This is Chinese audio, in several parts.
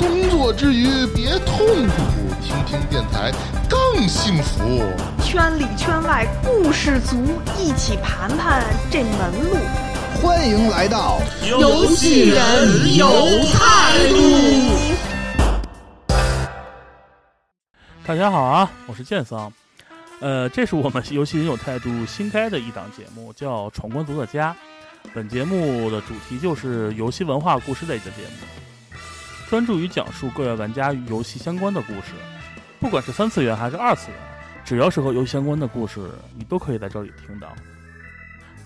工作之余别痛苦，听听电台更幸福。圈里圈外故事足，一起盘盘这门路。欢迎来到游戏人有态度。大家好啊，我是剑桑。呃，这是我们游戏人有态度新开的一档节目，叫《闯关族的家》。本节目的主题就是游戏文化故事类的节目，专注于讲述各位玩家与游戏相关的故事，不管是三次元还是二次元，只要是和游戏相关的故事，你都可以在这里听到。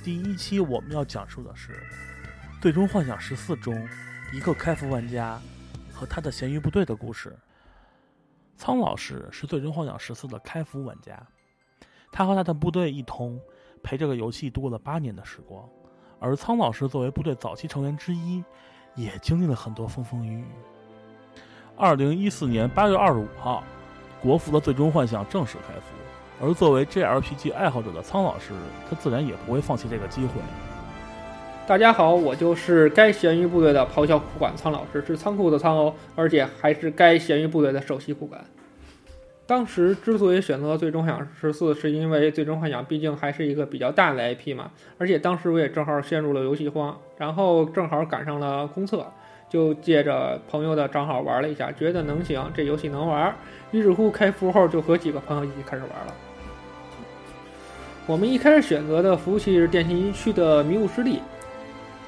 第一期我们要讲述的是《最终幻想十四》中一个开服玩家和他的咸鱼部队的故事。苍老师是《最终幻想十四》的开服玩家，他和他的部队一同陪这个游戏度过了八年的时光。而苍老师作为部队早期成员之一，也经历了很多风风雨雨。二零一四年八月二十五号，国服的《最终幻想》正式开服，而作为 JRPG 爱好者的苍老师，他自然也不会放弃这个机会。大家好，我就是该咸鱼部队的咆哮苦管苍老师，是仓库的仓哦，而且还是该咸鱼部队的首席苦管。当时之所以选择《最终幻想十四》，是因为《最终幻想》毕竟还是一个比较大的 IP 嘛，而且当时我也正好陷入了游戏荒，然后正好赶上了公测，就借着朋友的账号玩了一下，觉得能行，这游戏能玩，于是乎开服后就和几个朋友一起开始玩了。我们一开始选择的服务器是电信一区的迷雾湿地。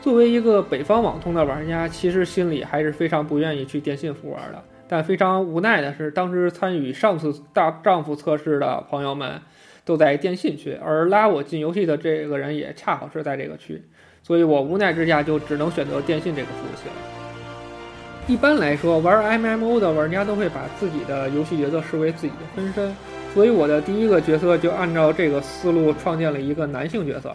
作为一个北方网通的玩家，其实心里还是非常不愿意去电信服玩的。但非常无奈的是，当时参与上次大丈夫测试的朋友们都在电信区，而拉我进游戏的这个人也恰好是在这个区，所以我无奈之下就只能选择电信这个服务器了。一般来说，玩 MMO 的玩家都会把自己的游戏角色视为自己的分身，所以我的第一个角色就按照这个思路创建了一个男性角色，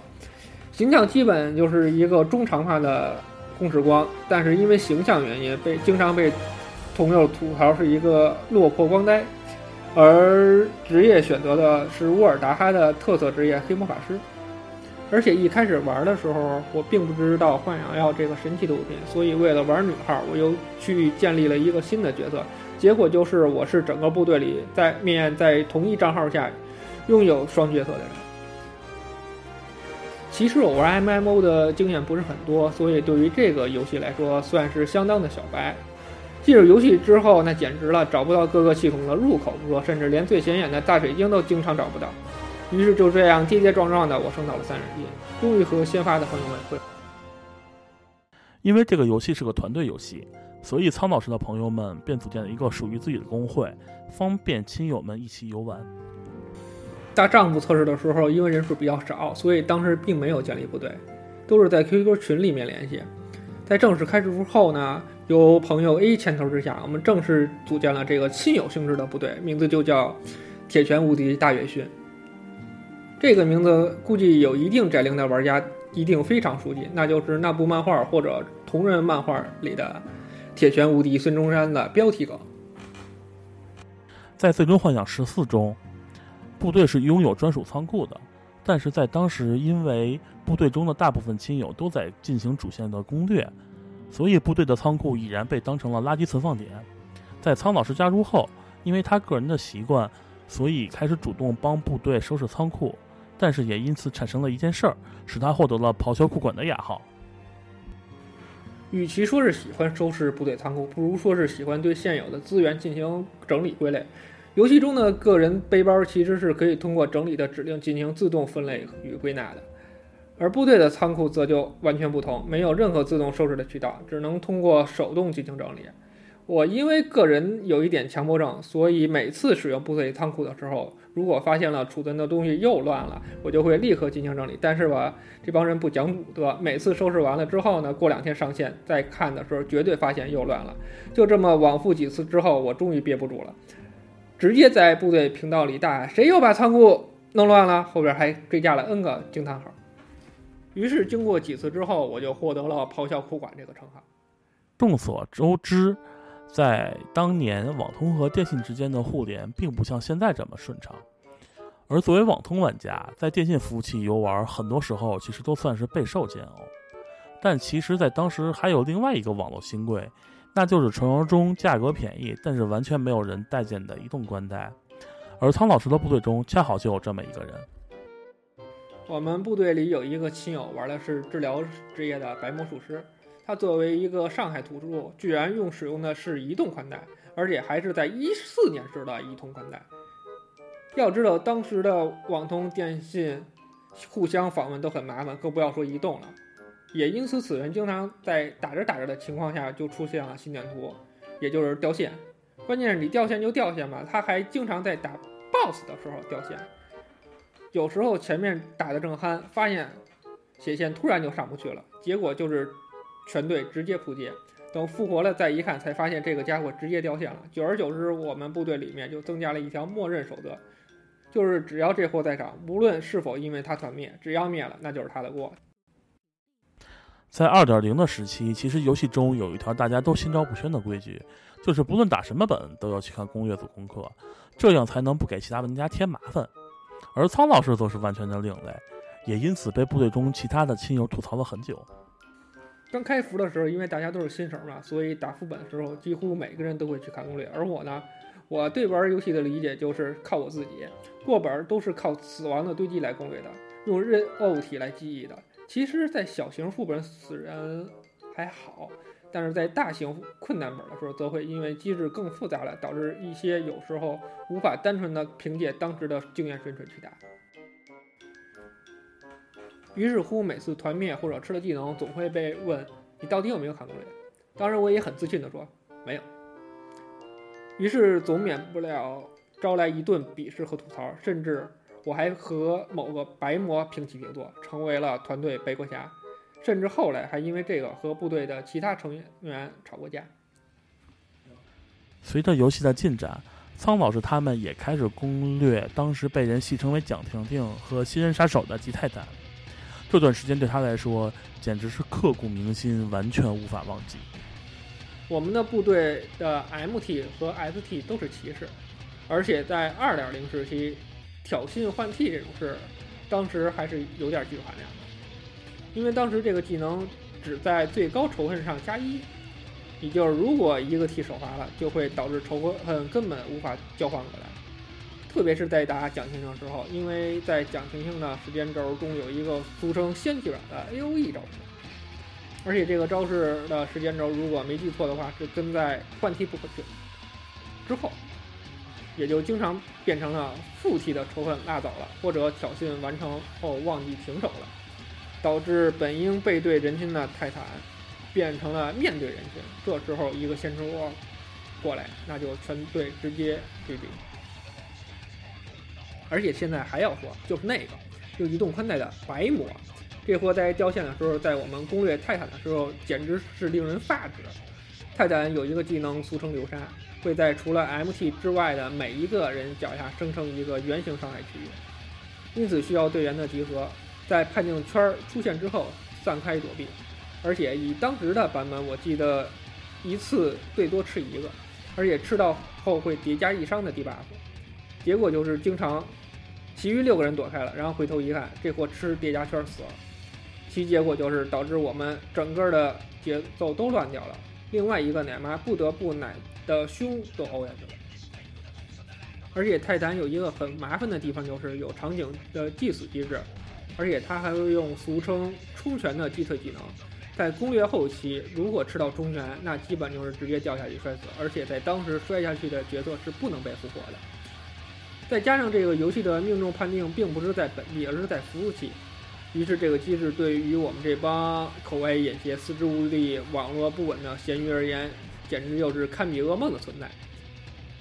形象基本就是一个中长发的公时光，但是因为形象原因被经常被。朋友吐槽是一个落魄光呆，而职业选择的是沃尔达哈的特色职业黑魔法师。而且一开始玩的时候，我并不知道幻想要这个神奇的物品，所以为了玩女号，我又去建立了一个新的角色。结果就是我是整个部队里在面在同一账号下拥有双角色的人。其实我玩 MMO 的经验不是很多，所以对于这个游戏来说算是相当的小白。进入游戏之后，那简直了，找不到各个系统的入口不说，甚至连最显眼的大水晶都经常找不到。于是就这样跌跌撞撞的，我升到了三十级，终于和先发的朋友们会。因为这个游戏是个团队游戏，所以苍老师的朋友们便组建了一个属于自己的工会，方便亲友们一起游玩。大丈夫测试的时候，因为人数比较少，所以当时并没有建立部队，都是在 QQ 群里面联系。在正式开始之后呢？由朋友 A 牵头之下，我们正式组建了这个亲友性质的部队，名字就叫“铁拳无敌大月勋”。这个名字估计有一定宅龄的玩家一定非常熟悉，那就是那部漫画或者同人漫画里的“铁拳无敌孙中山”的标题梗。在《最终幻想十四》中，部队是拥有专属仓库的，但是在当时，因为部队中的大部分亲友都在进行主线的攻略。所以部队的仓库已然被当成了垃圾存放点。在苍老师加入后，因为他个人的习惯，所以开始主动帮部队收拾仓库。但是也因此产生了一件事儿，使他获得了“咆哮库管”的雅号。与其说是喜欢收拾部队仓库，不如说是喜欢对现有的资源进行整理归类。游戏中的个人背包其实是可以通过整理的指令进行自动分类与归纳的。而部队的仓库则就完全不同，没有任何自动收拾的渠道，只能通过手动进行整理。我因为个人有一点强迫症，所以每次使用部队仓库的时候，如果发现了储存的东西又乱了，我就会立刻进行整理。但是吧，这帮人不讲武德，每次收拾完了之后呢，过两天上线再看的时候，绝对发现又乱了。就这么往复几次之后，我终于憋不住了，直接在部队频道里大喊：“谁又把仓库弄乱了？”后边还追加了 N 个惊叹号。于是经过几次之后，我就获得了“咆哮库管”这个称号。众所周知，在当年网通和电信之间的互联并不像现在这么顺畅。而作为网通玩家，在电信服务器游玩，很多时候其实都算是备受煎熬。但其实，在当时还有另外一个网络新贵，那就是传说中价格便宜，但是完全没有人待见的移动宽带。而苍老师的部队中，恰好就有这么一个人。我们部队里有一个亲友玩的是治疗职业的白魔术师，他作为一个上海土著，居然用使用的是移动宽带，而且还是在一四年时的移动宽带。要知道，当时的网通、电信互相访问都很麻烦，更不要说移动了。也因此，此人经常在打着打着的情况下就出现了心电图，也就是掉线。关键是你掉线就掉线吧，他还经常在打 BOSS 的时候掉线。有时候前面打的正酣，发现血线突然就上不去了，结果就是全队直接扑街。等复活了再一看，才发现这个家伙直接掉线了。久而久之，我们部队里面就增加了一条默认守则。就是只要这货在场，无论是否因为他团灭，只要灭了，那就是他的锅。在二点零的时期，其实游戏中有一条大家都心照不宣的规矩，就是不论打什么本都要去看攻略做功课，这样才能不给其他玩家添麻烦。而苍老师则是完全的另类，也因此被部队中其他的亲友吐槽了很久。刚开服的时候，因为大家都是新手嘛，所以打副本的时候几乎每个人都会去看攻略，而我呢。我对玩游戏的理解就是靠我自己过本，都是靠死亡的堆积来攻略的，用任务体来记忆的。其实，在小型副本死人还好，但是在大型困难本的时候，则会因为机制更复杂了，导致一些有时候无法单纯的凭借当时的经验水准去打。于是乎，每次团灭或者吃了技能，总会被问你到底有没有看攻略。当然，我也很自信的说没有。于是总免不了招来一顿鄙视和吐槽，甚至我还和某个白魔平起平坐，成为了团队背锅侠，甚至后来还因为这个和部队的其他成员吵过架。随着游戏的进展，苍老师他们也开始攻略当时被人戏称为“蒋婷婷”和“新人杀手”的吉泰坦。这段时间对他来说简直是刻骨铭心，完全无法忘记。我们的部队的 MT 和 ST 都是骑士，而且在2.0时期，挑衅换 T 这种事，当时还是有点技术含量的。因为当时这个技能只在最高仇恨上加一，也就是如果一个 T 首发了，就会导致仇恨根本无法交换过来。特别是在打蒋婷婷的时候，因为在蒋婷婷的时间轴中有一个俗称“仙气软”的 AOE 招式。而且这个招式的时间轴，如果没记错的话，是跟在换 T 不可去之后，也就经常变成了负 T 的仇恨拉走了，或者挑衅完成后忘记停手了，导致本应背对人群的泰坦变成了面对人群。这时候一个先知窝过来，那就全队直接 GG。而且现在还要说，就是那个用移动宽带的白魔。这货在掉线的时候，在我们攻略泰坦的时候，简直是令人发指。泰坦有一个技能，俗称流沙，会在除了 MT 之外的每一个人脚下生成一个圆形伤害区域，因此需要队员的集合，在判定圈出现之后散开躲避。而且以当时的版本，我记得一次最多吃一个，而且吃到后会叠加一伤的 debuff。结果就是经常，其余六个人躲开了，然后回头一看，这货吃叠加圈死了。其结果就是导致我们整个的节奏都乱掉了。另外一个奶妈不得不奶的胸都凹下去了。而且泰坦有一个很麻烦的地方，就是有场景的祭死机制，而且他还会用俗称冲拳的击退技能。在攻略后期，如果吃到冲拳，那基本就是直接掉下去摔死。而且在当时摔下去的角色是不能被复活的。再加上这个游戏的命中判定并不是在本地，而是在服务器。于是，这个机制对于我们这帮口歪眼斜、四肢无力、网络不稳的咸鱼而言，简直就是堪比噩梦的存在。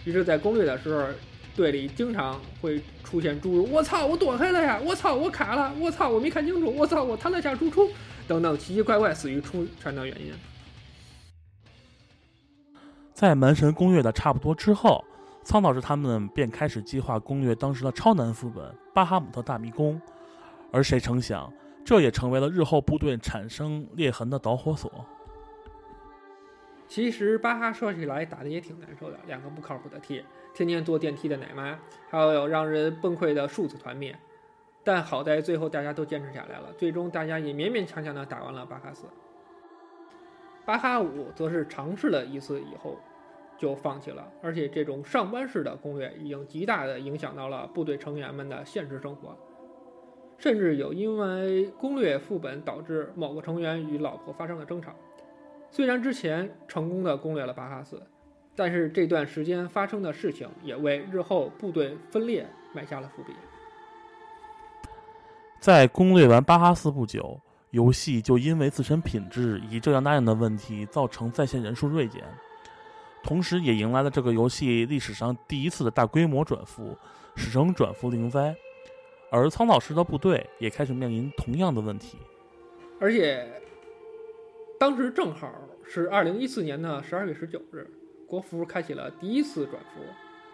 于是，在攻略的时候，队里经常会出现诸如“我操，我躲开了呀”“我操，我卡了”“我操，我没看清楚”“我操，我弹了下输出”等等奇奇怪怪死于出船的原因。在门神攻略的差不多之后，苍老师他们便开始计划攻略当时的超难副本巴哈姆特大迷宫，而谁成想，这也成为了日后部队产生裂痕的导火索。其实巴哈说起来打的也挺难受的，两个不靠谱的 T，天天坐电梯的奶妈，还有让人崩溃的数字团灭。但好在最后大家都坚持下来了，最终大家也勉勉强强的打完了巴哈四。巴哈五则是尝试了一次以后就放弃了，而且这种上班式的攻略已经极大的影响到了部队成员们的现实生活，甚至有因为攻略副本导致某个成员与老婆发生了争吵。虽然之前成功的攻略了巴哈斯，但是这段时间发生的事情也为日后部队分裂埋下了伏笔。在攻略完巴哈斯不久，游戏就因为自身品质以这样那样的问题，造成在线人数锐减，同时也迎来了这个游戏历史上第一次的大规模转服，史称转服零灾。而苍老师的部队也开始面临同样的问题，而且。当时正好是二零一四年的十二月十九日，国服开启了第一次转服。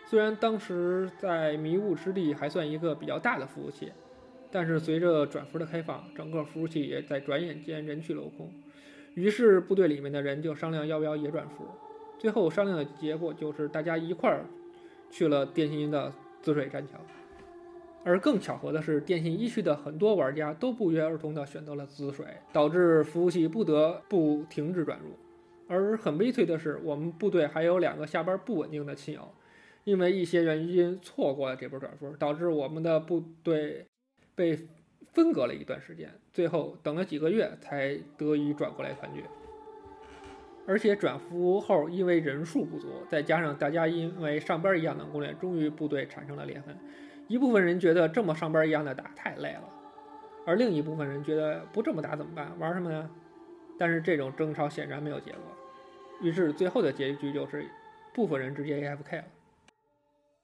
虽然当时在迷雾之地还算一个比较大的服务器，但是随着转服的开放，整个服务器也在转眼间人去楼空。于是部队里面的人就商量要不要也转服。最后商量的结果就是大家一块儿去了电信的滋水栈桥。而更巧合的是，电信一区的很多玩家都不约而同地选择了滋水，导致服务器不得不停止转入。而很悲催的是，我们部队还有两个下班不稳定的亲友，因为一些原因错过了这波转服，导致我们的部队被分隔了一段时间，最后等了几个月才得以转过来团聚。而且转服后，因为人数不足，再加上大家因为上班一样的攻略，终于部队产生了裂痕。一部分人觉得这么上班一样的打太累了，而另一部分人觉得不这么打怎么办？玩什么呢？但是这种争吵显然没有结果，于是最后的结局就是部分人直接 AFK 了。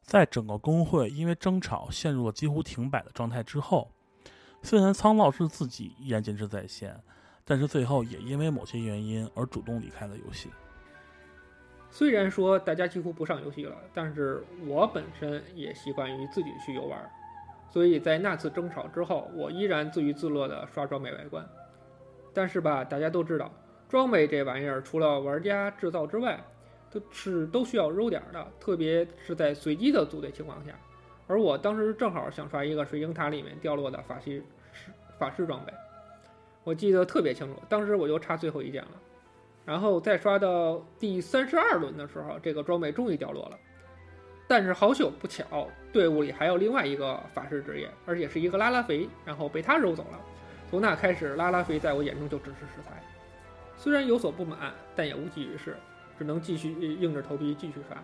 在整个工会因为争吵陷入了几乎停摆的状态之后，虽然苍老师自己依然坚持在线，但是最后也因为某些原因而主动离开了游戏。虽然说大家几乎不上游戏了，但是我本身也习惯于自己去游玩，所以在那次争吵之后，我依然自娱自乐地刷装备外观。但是吧，大家都知道，装备这玩意儿除了玩家制造之外，都是都需要揉点的，特别是在随机的组队情况下。而我当时正好想刷一个水晶塔里面掉落的法师法师装备，我记得特别清楚，当时我就差最后一件了。然后再刷到第三十二轮的时候，这个装备终于掉落了。但是好巧不巧，队伍里还有另外一个法师职业，而且是一个拉拉肥，然后被他揉走了。从那开始，拉拉肥在我眼中就只是食材。虽然有所不满，但也无济于事，只能继续硬着头皮继续刷。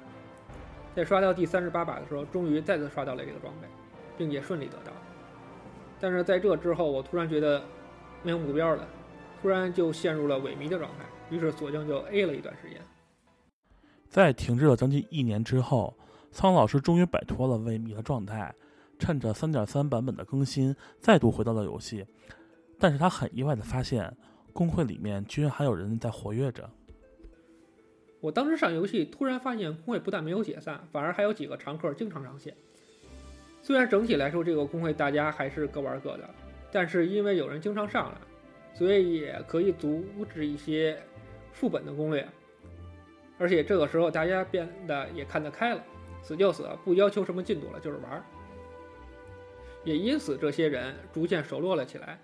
在刷到第三十八把的时候，终于再次刷到了这个装备，并且顺利得到。但是在这之后，我突然觉得没有目标了，突然就陷入了萎靡的状态。于是索性就 A 了一段时间，在停滞了将近一年之后，苍老师终于摆脱了萎靡的状态，趁着3.3版本的更新，再度回到了游戏。但是他很意外的发现，工会里面居然还有人在活跃着。我当时上游戏，突然发现工会不但没有解散，反而还有几个常客经常上线。虽然整体来说这个工会大家还是各玩各的，但是因为有人经常上来，所以也可以阻止一些。副本的攻略，而且这个时候大家变得也看得开了，死就死，不要求什么进度了，就是玩儿。也因此，这些人逐渐熟络了起来，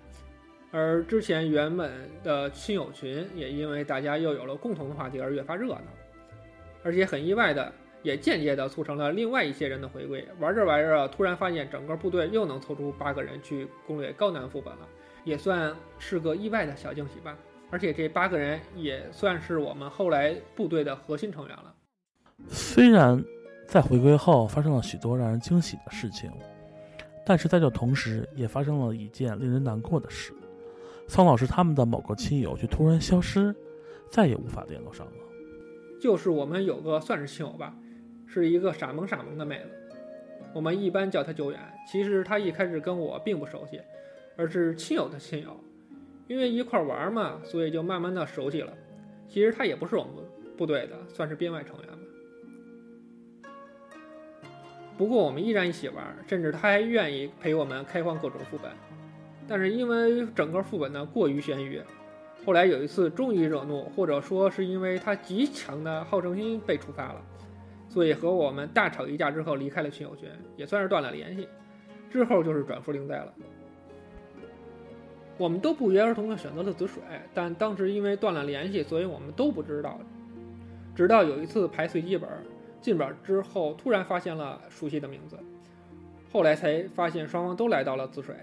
而之前原本的亲友群也因为大家又有了共同的话题而越发热闹，而且很意外的，也间接的促成了另外一些人的回归。玩着玩着，突然发现整个部队又能凑出八个人去攻略高难副本了，也算是个意外的小惊喜吧。而且这八个人也算是我们后来部队的核心成员了。虽然在回归后发生了许多让人惊喜的事情，但是在这同时也发生了一件令人难过的事：苍老师他们的某个亲友却突然消失，再也无法联络上了。就是我们有个算是亲友吧，是一个傻萌傻萌的妹子，我们一般叫她九远。其实她一开始跟我并不熟悉，而是亲友的亲友，因为一块玩嘛，所以就慢慢的熟悉了。其实她也不是我们部队的，算是编外成员吧。不过我们依然一起玩，甚至她还愿意陪我们开荒各种副本。但是因为整个副本呢过于悬疑，后来有一次终于惹怒，或者说是因为他极强的好胜心被触发了，所以和我们大吵一架之后离开了群友群，也算是断了联系。之后就是转服灵在了。我们都不约而同的选择了紫水，但当时因为断了联系，所以我们都不知道。直到有一次排随机本，进本之后突然发现了熟悉的名字，后来才发现双方都来到了紫水。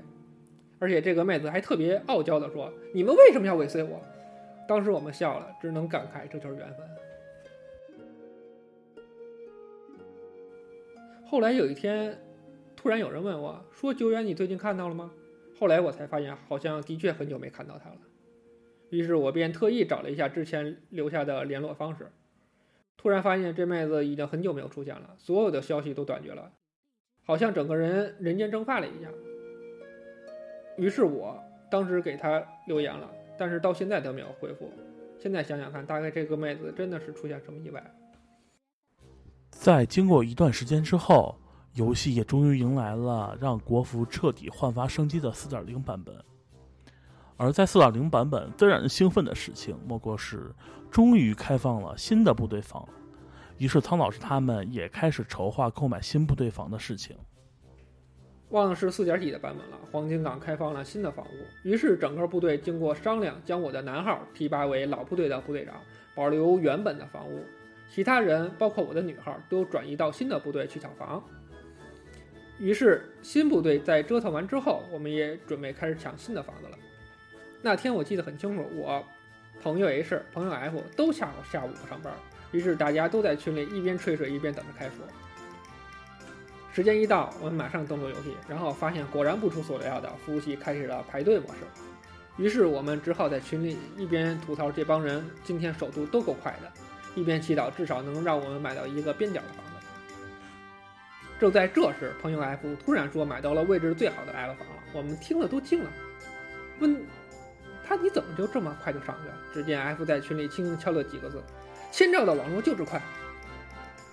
而且这个妹子还特别傲娇地说：“你们为什么要尾随我？”当时我们笑了，只能感慨这就是缘分。后来有一天，突然有人问我说：“九远，你最近看到了吗？”后来我才发现，好像的确很久没看到她了。于是我便特意找了一下之前留下的联络方式，突然发现这妹子已经很久没有出现了，所有的消息都断绝了，好像整个人人间蒸发了一样。于是我当时给她留言了，但是到现在都没有回复。现在想想看，大概这个妹子真的是出现什么意外？在经过一段时间之后，游戏也终于迎来了让国服彻底焕发生机的4.0版本。而在4.0版本最让人兴奋的事情，莫过是终于开放了新的部队房。于是苍老师他们也开始筹划购买新部队房的事情。忘了是四点几的版本了。黄金港开放了新的房屋，于是整个部队经过商量，将我的男号提拔为老部队的部队长，保留原本的房屋。其他人，包括我的女号，都转移到新的部队去抢房。于是新部队在折腾完之后，我们也准备开始抢新的房子了。那天我记得很清楚，我朋友 H、朋友 F 都下午下午上班，于是大家都在群里一边吹水一边等着开服。时间一到，我们马上登录游戏，然后发现果然不出所料的，服务器开始了排队模式。于是我们只好在群里一边吐槽这帮人今天手速都够快的，一边祈祷至少能让我们买到一个边角的房子。正在这时，朋友 F 突然说买到了位置最好的 L 房了，我们听了都惊了，问他你怎么就这么快就上去了？只见 F 在群里轻轻敲了几个字：“千兆的网络就是快。”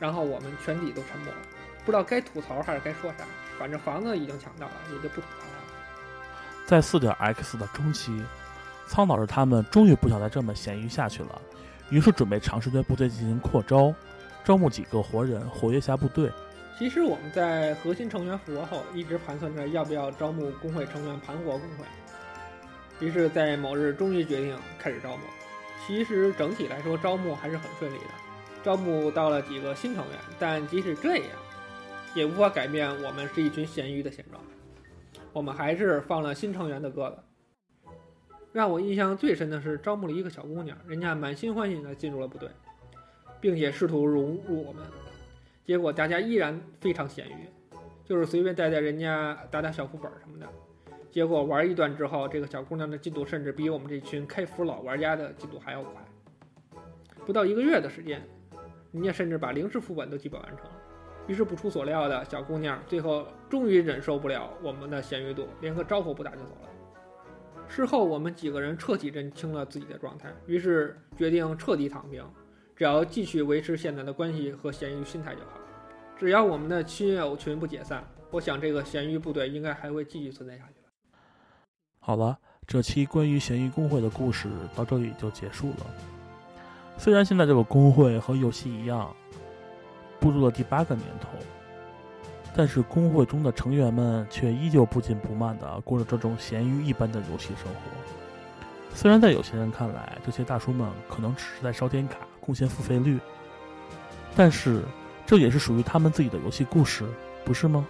然后我们全体都沉默了。不知道该吐槽还是该说啥，反正房子已经抢到了，也就不吐槽了。在四点 X 的中期，苍老师他们终于不想再这么闲鱼下去了，于是准备尝试对部队进行扩招，招募几个活人活跃下部队。其实我们在核心成员复活后，一直盘算着要不要招募工会成员盘活工会。于是，在某日终于决定开始招募。其实整体来说，招募还是很顺利的，招募到了几个新成员。但即使这样，也无法改变我们是一群咸鱼的现状。我们还是放了新成员的鸽子。让我印象最深的是招募了一个小姑娘，人家满心欢喜地进入了部队，并且试图融入我们。结果大家依然非常咸鱼，就是随便带带人家打打小副本什么的。结果玩一段之后，这个小姑娘的进度甚至比我们这群开服老玩家的进度还要快。不到一个月的时间，人家甚至把零式副本都基本完成了。于是不出所料的小姑娘最后终于忍受不了我们的咸鱼度，连个招呼不打就走了。事后我们几个人彻底认清了自己的状态，于是决定彻底躺平，只要继续维持现在的关系和咸鱼心态就好。只要我们的亲友群不解散，我想这个咸鱼部队应该还会继续存在下去。好了，这期关于咸鱼工会的故事到这里就结束了。虽然现在这个工会和游戏一样。步入了第八个年头，但是工会中的成员们却依旧不紧不慢地过着这种咸鱼一般的游戏生活。虽然在有些人看来，这些大叔们可能只是在烧点卡贡献付费率，但是这也是属于他们自己的游戏故事，不是吗？